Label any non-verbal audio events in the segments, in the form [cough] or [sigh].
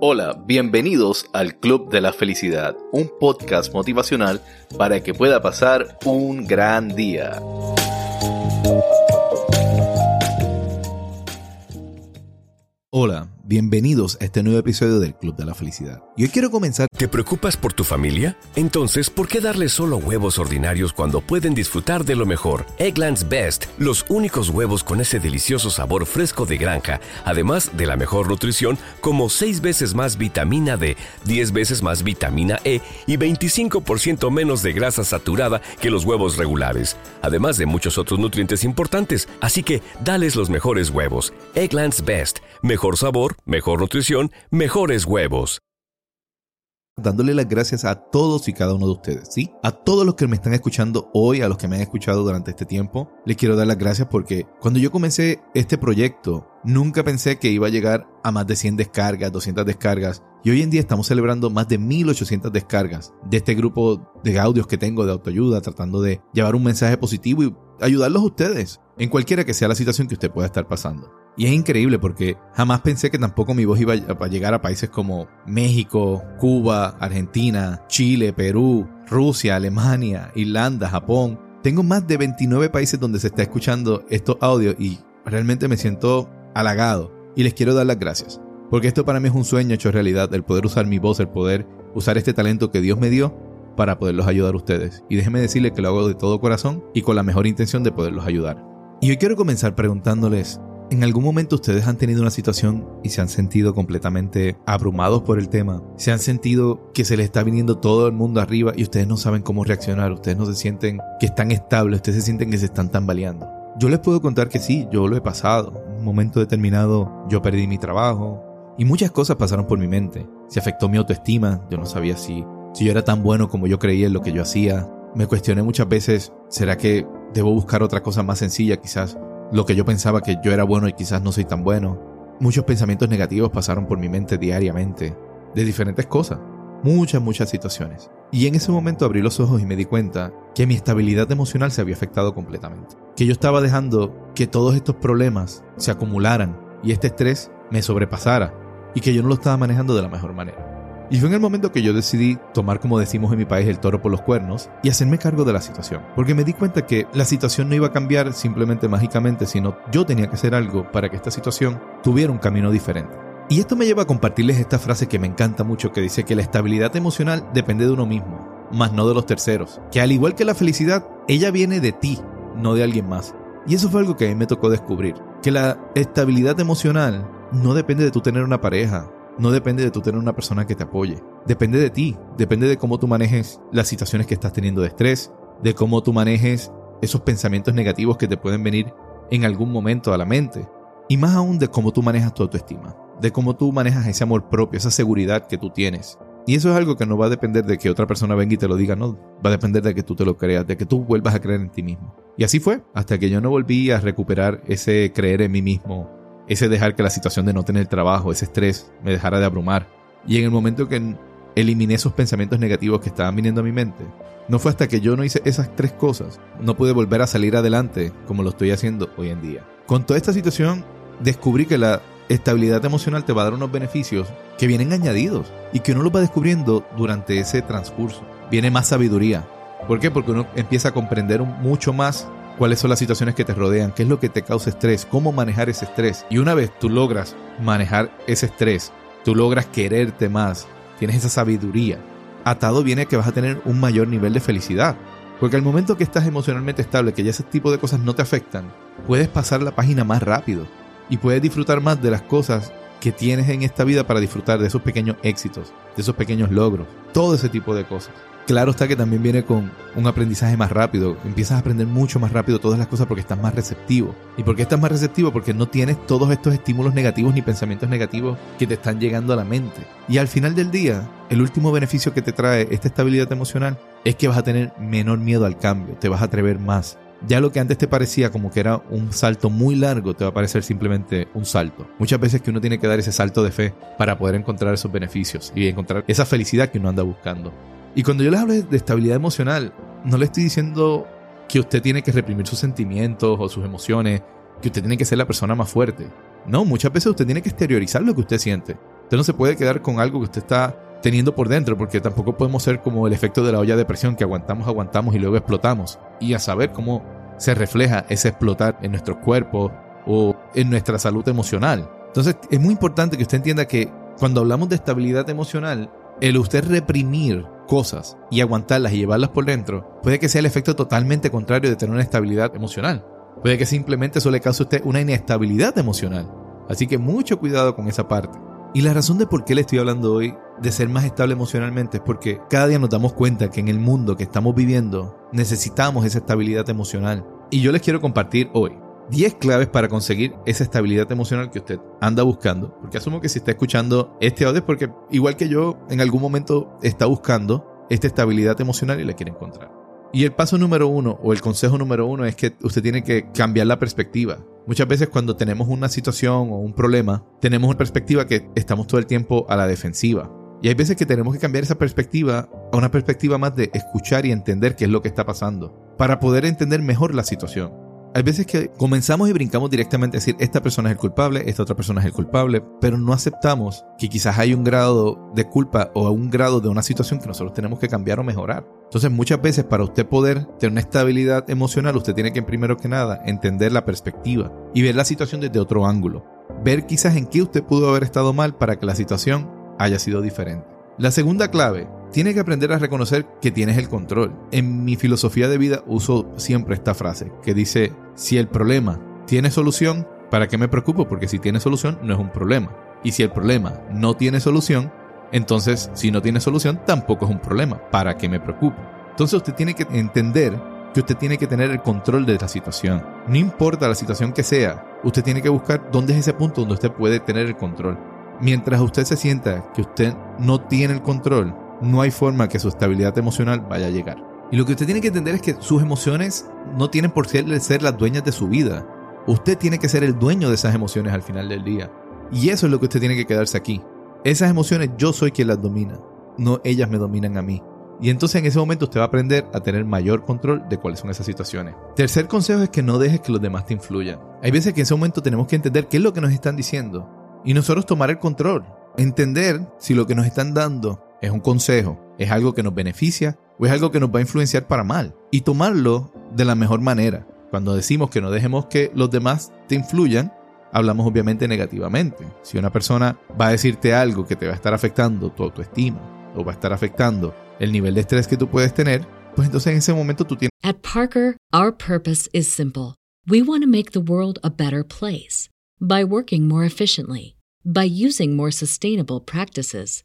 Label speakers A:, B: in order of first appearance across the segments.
A: Hola, bienvenidos al Club de la Felicidad, un podcast motivacional para que pueda pasar un gran día. Hola, bienvenidos a este nuevo episodio del Club de la Felicidad. Y hoy quiero comenzar...
B: ¿Te preocupas por tu familia? Entonces, ¿por qué darles solo huevos ordinarios cuando pueden disfrutar de lo mejor? Eggland's Best, los únicos huevos con ese delicioso sabor fresco de granja, además de la mejor nutrición, como 6 veces más vitamina D, 10 veces más vitamina E y 25% menos de grasa saturada que los huevos regulares, además de muchos otros nutrientes importantes. Así que, dales los mejores huevos. Eggland's Best, mejor sabor, mejor nutrición, mejores huevos
A: dándole las gracias a todos y cada uno de ustedes, ¿sí? A todos los que me están escuchando hoy, a los que me han escuchado durante este tiempo, les quiero dar las gracias porque cuando yo comencé este proyecto, nunca pensé que iba a llegar a más de 100 descargas, 200 descargas, y hoy en día estamos celebrando más de 1800 descargas de este grupo de audios que tengo de autoayuda, tratando de llevar un mensaje positivo y ayudarlos a ustedes, en cualquiera que sea la situación que usted pueda estar pasando. Y es increíble porque jamás pensé que tampoco mi voz iba a llegar a países como México, Cuba, Argentina, Chile, Perú, Rusia, Alemania, Irlanda, Japón. Tengo más de 29 países donde se está escuchando estos audios y realmente me siento halagado y les quiero dar las gracias. Porque esto para mí es un sueño hecho realidad, el poder usar mi voz, el poder usar este talento que Dios me dio para poderlos ayudar a ustedes. Y déjenme decirles que lo hago de todo corazón y con la mejor intención de poderlos ayudar. Y hoy quiero comenzar preguntándoles, ¿En algún momento ustedes han tenido una situación y se han sentido completamente abrumados por el tema? ¿Se han sentido que se les está viniendo todo el mundo arriba y ustedes no saben cómo reaccionar? ¿Ustedes no se sienten que están estables? ¿Ustedes se sienten que se están tambaleando? Yo les puedo contar que sí, yo lo he pasado. En un momento determinado yo perdí mi trabajo y muchas cosas pasaron por mi mente. Se afectó mi autoestima, yo no sabía si, si yo era tan bueno como yo creía en lo que yo hacía. Me cuestioné muchas veces, ¿será que debo buscar otra cosa más sencilla quizás? Lo que yo pensaba que yo era bueno y quizás no soy tan bueno. Muchos pensamientos negativos pasaron por mi mente diariamente, de diferentes cosas, muchas, muchas situaciones. Y en ese momento abrí los ojos y me di cuenta que mi estabilidad emocional se había afectado completamente. Que yo estaba dejando que todos estos problemas se acumularan y este estrés me sobrepasara y que yo no lo estaba manejando de la mejor manera. Y fue en el momento que yo decidí tomar, como decimos en mi país, el toro por los cuernos y hacerme cargo de la situación. Porque me di cuenta que la situación no iba a cambiar simplemente mágicamente, sino yo tenía que hacer algo para que esta situación tuviera un camino diferente. Y esto me lleva a compartirles esta frase que me encanta mucho, que dice que la estabilidad emocional depende de uno mismo, más no de los terceros. Que al igual que la felicidad, ella viene de ti, no de alguien más. Y eso fue algo que a mí me tocó descubrir. Que la estabilidad emocional no depende de tú tener una pareja, no depende de tú tener una persona que te apoye. Depende de ti. Depende de cómo tú manejes las situaciones que estás teniendo de estrés, de cómo tú manejes esos pensamientos negativos que te pueden venir en algún momento a la mente. Y más aún de cómo tú manejas tu autoestima, de cómo tú manejas ese amor propio, esa seguridad que tú tienes. Y eso es algo que no va a depender de que otra persona venga y te lo diga, no, va a depender de que tú te lo creas, de que tú vuelvas a creer en ti mismo. Y así fue, hasta que yo no volví a recuperar ese creer en mí mismo ese dejar que la situación de no tener trabajo, ese estrés, me dejara de abrumar. Y en el momento que eliminé esos pensamientos negativos que estaban viniendo a mi mente, no fue hasta que yo no hice esas tres cosas, no pude volver a salir adelante como lo estoy haciendo hoy en día. Con toda esta situación, descubrí que la estabilidad emocional te va a dar unos beneficios que vienen añadidos y que uno los va descubriendo durante ese transcurso. Viene más sabiduría. ¿Por qué? Porque uno empieza a comprender mucho más cuáles son las situaciones que te rodean, qué es lo que te causa estrés, cómo manejar ese estrés. Y una vez tú logras manejar ese estrés, tú logras quererte más, tienes esa sabiduría, atado viene que vas a tener un mayor nivel de felicidad. Porque al momento que estás emocionalmente estable, que ya ese tipo de cosas no te afectan, puedes pasar la página más rápido y puedes disfrutar más de las cosas que tienes en esta vida para disfrutar de esos pequeños éxitos, de esos pequeños logros, todo ese tipo de cosas. Claro está que también viene con un aprendizaje más rápido. Empiezas a aprender mucho más rápido todas las cosas porque estás más receptivo. ¿Y por qué estás más receptivo? Porque no tienes todos estos estímulos negativos ni pensamientos negativos que te están llegando a la mente. Y al final del día, el último beneficio que te trae esta estabilidad emocional es que vas a tener menor miedo al cambio, te vas a atrever más. Ya lo que antes te parecía como que era un salto muy largo, te va a parecer simplemente un salto. Muchas veces que uno tiene que dar ese salto de fe para poder encontrar esos beneficios y encontrar esa felicidad que uno anda buscando. Y cuando yo les hablo de estabilidad emocional, no le estoy diciendo que usted tiene que reprimir sus sentimientos o sus emociones, que usted tiene que ser la persona más fuerte. No, muchas veces usted tiene que exteriorizar lo que usted siente. Usted no se puede quedar con algo que usted está teniendo por dentro, porque tampoco podemos ser como el efecto de la olla de presión que aguantamos, aguantamos y luego explotamos. Y a saber cómo se refleja ese explotar en nuestro cuerpo o en nuestra salud emocional. Entonces es muy importante que usted entienda que cuando hablamos de estabilidad emocional, el usted reprimir cosas y aguantarlas y llevarlas por dentro puede que sea el efecto totalmente contrario de tener una estabilidad emocional. Puede que simplemente eso le cause a usted una inestabilidad emocional. Así que mucho cuidado con esa parte. Y la razón de por qué le estoy hablando hoy de ser más estable emocionalmente es porque cada día nos damos cuenta que en el mundo que estamos viviendo necesitamos esa estabilidad emocional. Y yo les quiero compartir hoy 10 claves para conseguir esa estabilidad emocional que usted anda buscando. Porque asumo que si está escuchando este audio es porque igual que yo en algún momento está buscando esta estabilidad emocional y la quiere encontrar. Y el paso número uno o el consejo número uno es que usted tiene que cambiar la perspectiva. Muchas veces cuando tenemos una situación o un problema, tenemos una perspectiva que estamos todo el tiempo a la defensiva. Y hay veces que tenemos que cambiar esa perspectiva a una perspectiva más de escuchar y entender qué es lo que está pasando, para poder entender mejor la situación. Hay veces que comenzamos y brincamos directamente a decir, esta persona es el culpable, esta otra persona es el culpable, pero no aceptamos que quizás hay un grado de culpa o un grado de una situación que nosotros tenemos que cambiar o mejorar. Entonces muchas veces para usted poder tener una estabilidad emocional, usted tiene que primero que nada entender la perspectiva y ver la situación desde otro ángulo. Ver quizás en qué usted pudo haber estado mal para que la situación haya sido diferente. La segunda clave, tiene que aprender a reconocer que tienes el control. En mi filosofía de vida uso siempre esta frase que dice, si el problema tiene solución, ¿para qué me preocupo? Porque si tiene solución no es un problema. Y si el problema no tiene solución, entonces si no tiene solución tampoco es un problema. ¿Para qué me preocupo? Entonces usted tiene que entender que usted tiene que tener el control de la situación. No importa la situación que sea, usted tiene que buscar dónde es ese punto donde usted puede tener el control. Mientras usted se sienta que usted no tiene el control, no hay forma que su estabilidad emocional vaya a llegar. Y lo que usted tiene que entender es que sus emociones no tienen por qué ser las dueñas de su vida. Usted tiene que ser el dueño de esas emociones al final del día. Y eso es lo que usted tiene que quedarse aquí. Esas emociones yo soy quien las domina, no ellas me dominan a mí. Y entonces en ese momento usted va a aprender a tener mayor control de cuáles son esas situaciones. Tercer consejo es que no dejes que los demás te influyan. Hay veces que en ese momento tenemos que entender qué es lo que nos están diciendo y nosotros tomar el control. Entender si lo que nos están dando es un consejo, es algo que nos beneficia o es algo que nos va a influenciar para mal. Y tomarlo de la mejor manera. Cuando decimos que no dejemos que los demás te influyan, hablamos obviamente negativamente. Si una persona va a decirte algo que te va a estar afectando tu autoestima o va a estar afectando el nivel de estrés que tú puedes tener, pues entonces en ese momento tú tienes...
C: At Parker, our purpose is simple. We want to make the world a better place by working more efficiently, by using more sustainable practices,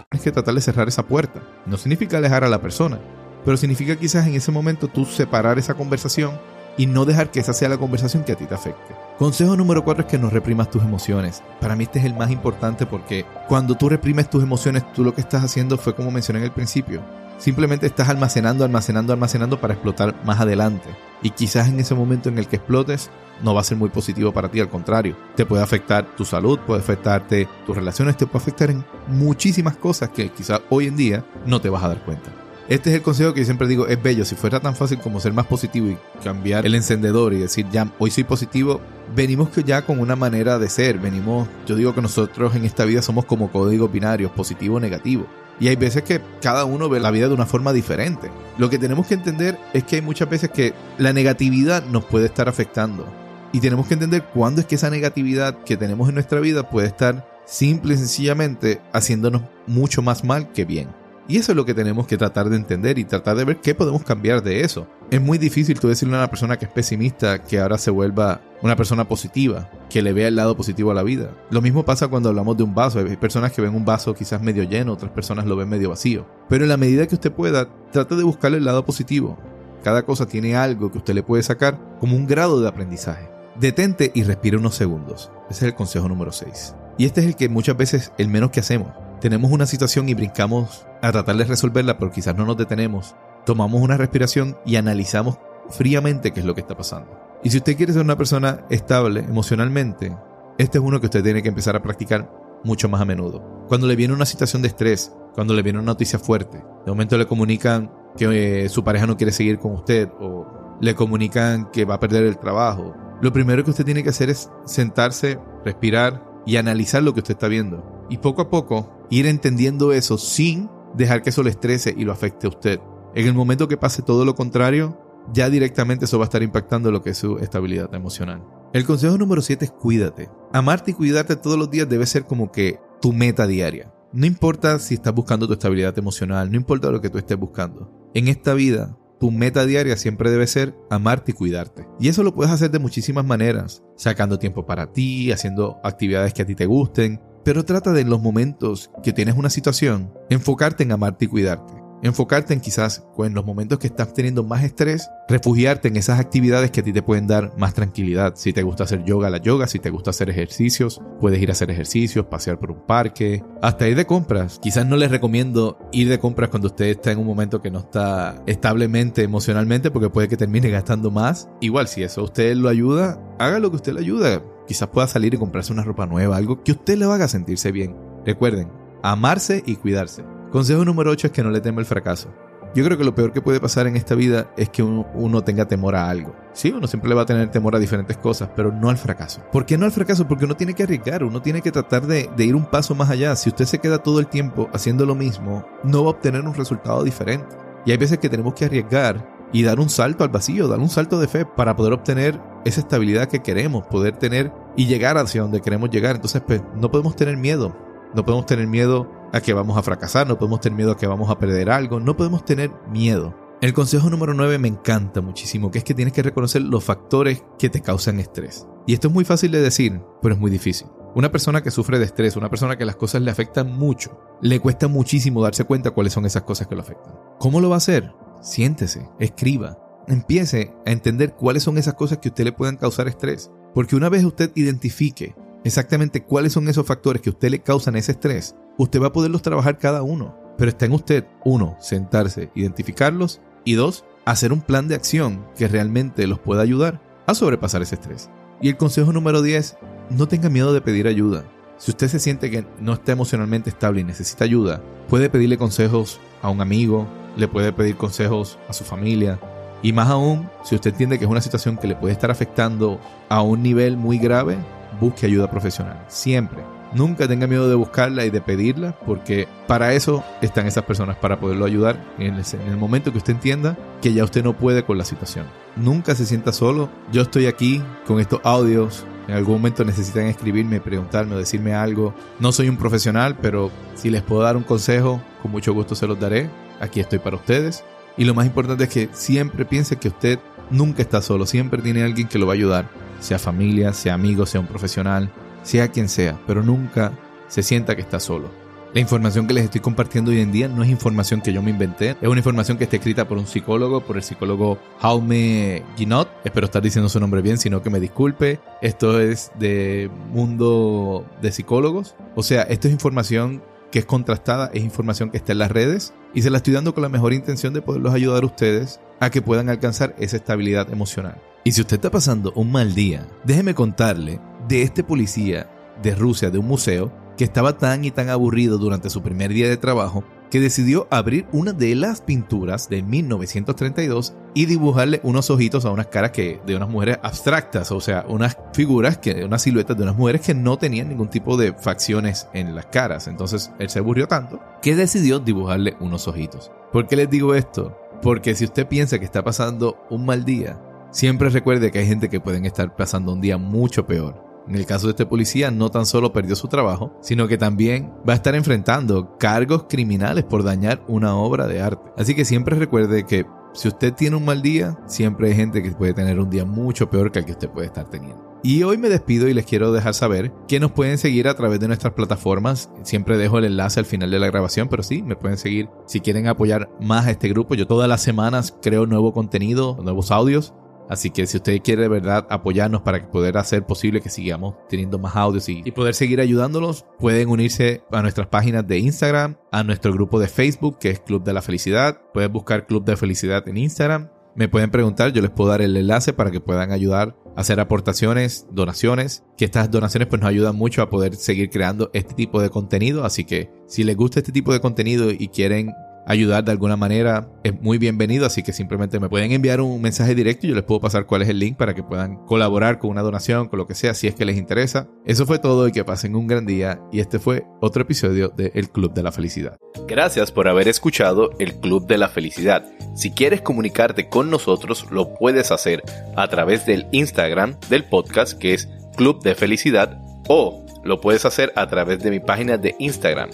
A: Es que tratar de cerrar esa puerta. No significa alejar a la persona, pero significa quizás en ese momento tú separar esa conversación y no dejar que esa sea la conversación que a ti te afecte. Consejo número cuatro es que no reprimas tus emociones. Para mí este es el más importante porque cuando tú reprimes tus emociones, tú lo que estás haciendo fue como mencioné en el principio. Simplemente estás almacenando, almacenando, almacenando para explotar más adelante. Y quizás en ese momento en el que explotes no va a ser muy positivo para ti, al contrario. Te puede afectar tu salud, puede afectarte tus relaciones, te puede afectar en muchísimas cosas que quizás hoy en día no te vas a dar cuenta. Este es el consejo que yo siempre digo, es bello, si fuera tan fácil como ser más positivo y cambiar el encendedor y decir, ya, hoy soy positivo, venimos que ya con una manera de ser, venimos, yo digo que nosotros en esta vida somos como códigos binarios, positivo o negativo. Y hay veces que cada uno ve la vida de una forma diferente. Lo que tenemos que entender es que hay muchas veces que la negatividad nos puede estar afectando. Y tenemos que entender cuándo es que esa negatividad que tenemos en nuestra vida puede estar simple y sencillamente haciéndonos mucho más mal que bien. Y eso es lo que tenemos que tratar de entender y tratar de ver qué podemos cambiar de eso. Es muy difícil tú decirle a una persona que es pesimista que ahora se vuelva una persona positiva, que le vea el lado positivo a la vida. Lo mismo pasa cuando hablamos de un vaso. Hay personas que ven un vaso quizás medio lleno, otras personas lo ven medio vacío. Pero en la medida que usted pueda, trate de buscarle el lado positivo. Cada cosa tiene algo que usted le puede sacar como un grado de aprendizaje. Detente y respire unos segundos. Ese es el consejo número 6. Y este es el que muchas veces el menos que hacemos. Tenemos una situación y brincamos a tratar de resolverla, pero quizás no nos detenemos. Tomamos una respiración y analizamos fríamente qué es lo que está pasando. Y si usted quiere ser una persona estable emocionalmente, este es uno que usted tiene que empezar a practicar mucho más a menudo. Cuando le viene una situación de estrés, cuando le viene una noticia fuerte, de momento le comunican que eh, su pareja no quiere seguir con usted o le comunican que va a perder el trabajo, lo primero que usted tiene que hacer es sentarse, respirar y analizar lo que usted está viendo. Y poco a poco ir entendiendo eso sin dejar que eso le estrese y lo afecte a usted. En el momento que pase todo lo contrario, ya directamente eso va a estar impactando lo que es su estabilidad emocional. El consejo número 7 es cuídate. Amarte y cuidarte todos los días debe ser como que tu meta diaria. No importa si estás buscando tu estabilidad emocional, no importa lo que tú estés buscando. En esta vida, tu meta diaria siempre debe ser amarte y cuidarte. Y eso lo puedes hacer de muchísimas maneras, sacando tiempo para ti, haciendo actividades que a ti te gusten, pero trata de en los momentos que tienes una situación, enfocarte en amarte y cuidarte. Enfocarte en quizás en los momentos que estás teniendo más estrés, refugiarte en esas actividades que a ti te pueden dar más tranquilidad. Si te gusta hacer yoga, la yoga. Si te gusta hacer ejercicios, puedes ir a hacer ejercicios, pasear por un parque, hasta ir de compras. Quizás no les recomiendo ir de compras cuando usted está en un momento que no está establemente emocionalmente porque puede que termine [laughs] gastando más. Igual, si eso a usted lo ayuda, haga lo que usted le ayuda. Quizás pueda salir y comprarse una ropa nueva, algo que usted le haga sentirse bien. Recuerden, amarse y cuidarse. Consejo número 8 es que no le tema el fracaso. Yo creo que lo peor que puede pasar en esta vida es que uno, tenga temor a algo. Sí, uno siempre le va a tener temor a diferentes cosas, pero no al fracaso. ¿Por qué no al fracaso? Porque uno tiene que arriesgar, uno tiene que tratar de, ir un paso más allá. Si usted se queda todo el tiempo haciendo lo mismo, no va a obtener un resultado diferente. Y hay veces que tenemos que arriesgar y dar un salto al vacío, dar un salto de fe para poder obtener esa estabilidad que queremos, poder tener y llegar hacia donde queremos llegar. Entonces, pues, no podemos tener miedo. No podemos tener miedo a que vamos a fracasar, no podemos tener miedo a que vamos a perder algo, no podemos tener miedo. El consejo número 9 me encanta muchísimo, que es que tienes que reconocer los factores que te causan estrés. Y esto es muy fácil de decir, pero es muy difícil. Una persona que sufre de estrés, una persona que las cosas le afectan mucho, le cuesta muchísimo darse cuenta cuáles son esas cosas que lo afectan. ¿Cómo lo va a hacer? Siéntese, escriba, empiece a entender cuáles son esas cosas que a usted le puedan causar estrés. Porque una vez usted identifique exactamente cuáles son esos factores que a usted le causan ese estrés, usted va a poderlos trabajar cada uno. Pero está en usted, uno, sentarse, identificarlos y dos, hacer un plan de acción que realmente los pueda ayudar a sobrepasar ese estrés. Y el consejo número 10, no tenga miedo de pedir ayuda. Si usted se siente que no está emocionalmente estable y necesita ayuda, puede pedirle consejos a un amigo, le puede pedir consejos a su familia. Y más aún, si usted entiende que es una situación que le puede estar afectando a un nivel muy grave, busque ayuda profesional. Siempre. Nunca tenga miedo de buscarla y de pedirla, porque para eso están esas personas, para poderlo ayudar en el, momento que usted entienda que ya usted no puede con la situación. Nunca se sienta solo. Yo estoy aquí con estos audios. En algún momento necesitan escribirme, preguntarme o decirme algo. No soy un profesional, pero si les puedo dar un consejo, con mucho gusto se los daré. Aquí estoy para ustedes. Y lo más importante es que siempre piense que usted nunca está solo, siempre tiene alguien que lo va a ayudar, sea familia, sea amigo, sea un profesional, sea quien sea, pero nunca se sienta que está solo. La información que les estoy compartiendo hoy en día no es información que yo me inventé, es una información que está escrita por un psicólogo, por el psicólogo Jaume Guinot, espero estar diciendo su nombre bien, sino que me disculpe. Esto es de mundo de psicólogos, o sea, esto es información que es contrastada, es información que está en las redes y se la estoy dando con la mejor intención de poderlos ayudar a ustedes a que puedan alcanzar esa estabilidad emocional. Y si usted está pasando un mal día, déjeme contarle de este policía de Rusia de un museo que estaba tan y tan aburrido durante su primer día de trabajo que decidió abrir una de las pinturas de 1932 y dibujarle unos ojitos a unas caras que, de unas mujeres abstractas, o sea, unas figuras, que, unas siluetas de unas mujeres que no tenían ningún tipo de facciones en las caras. Entonces él se aburrió tanto que decidió dibujarle unos ojitos. ¿Por qué les digo esto? Porque si usted piensa que está pasando un mal día, siempre recuerde que hay gente que pueden estar pasando un día mucho peor En el caso de este policía, no tan solo perdió su trabajo, sino que también va a estar enfrentando cargos criminales por dañar una obra de arte. Así que siempre recuerde que si usted tiene un mal día, siempre hay gente que puede tener un día mucho peor que el que usted puede estar teniendo. Y hoy me despido y les quiero dejar saber que nos pueden seguir a través de nuestras plataformas. Siempre dejo el enlace al final de la grabación, pero sí, me pueden seguir si quieren apoyar más a este grupo. Yo todas las semanas creo nuevo contenido, nuevos audios. Así que si usted quiere de verdad apoyarnos para poder hacer posible que sigamos teniendo más audios y, poder seguir ayudándolos, pueden unirse a nuestras páginas de Instagram, a nuestro grupo de Facebook que es Club de la Felicidad. Pueden buscar Club de Felicidad en Instagram. Me pueden preguntar, yo les puedo dar el enlace para que puedan ayudar a hacer aportaciones, donaciones, que estas donaciones pues nos ayudan mucho a poder seguir creando este tipo de contenido. Así que si les gusta este tipo de contenido y quieren ayudar de alguna manera, es muy bienvenido. Así que simplemente me pueden enviar un mensaje directo y yo les puedo pasar cuál es el link para que puedan colaborar con una donación, con lo que sea, si es que les interesa. Eso fue todo y que pasen un gran día. Y este fue otro episodio de El Club de la Felicidad.
D: Gracias por haber escuchado El Club de la Felicidad. Si quieres comunicarte con nosotros, lo puedes hacer a través del Instagram del podcast que es Club de Felicidad o lo puedes hacer a través de mi página de Instagram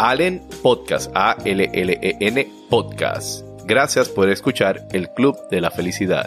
D: Allen Podcast, A-L-L-E-N Podcast. Gracias por escuchar el Club de la Felicidad.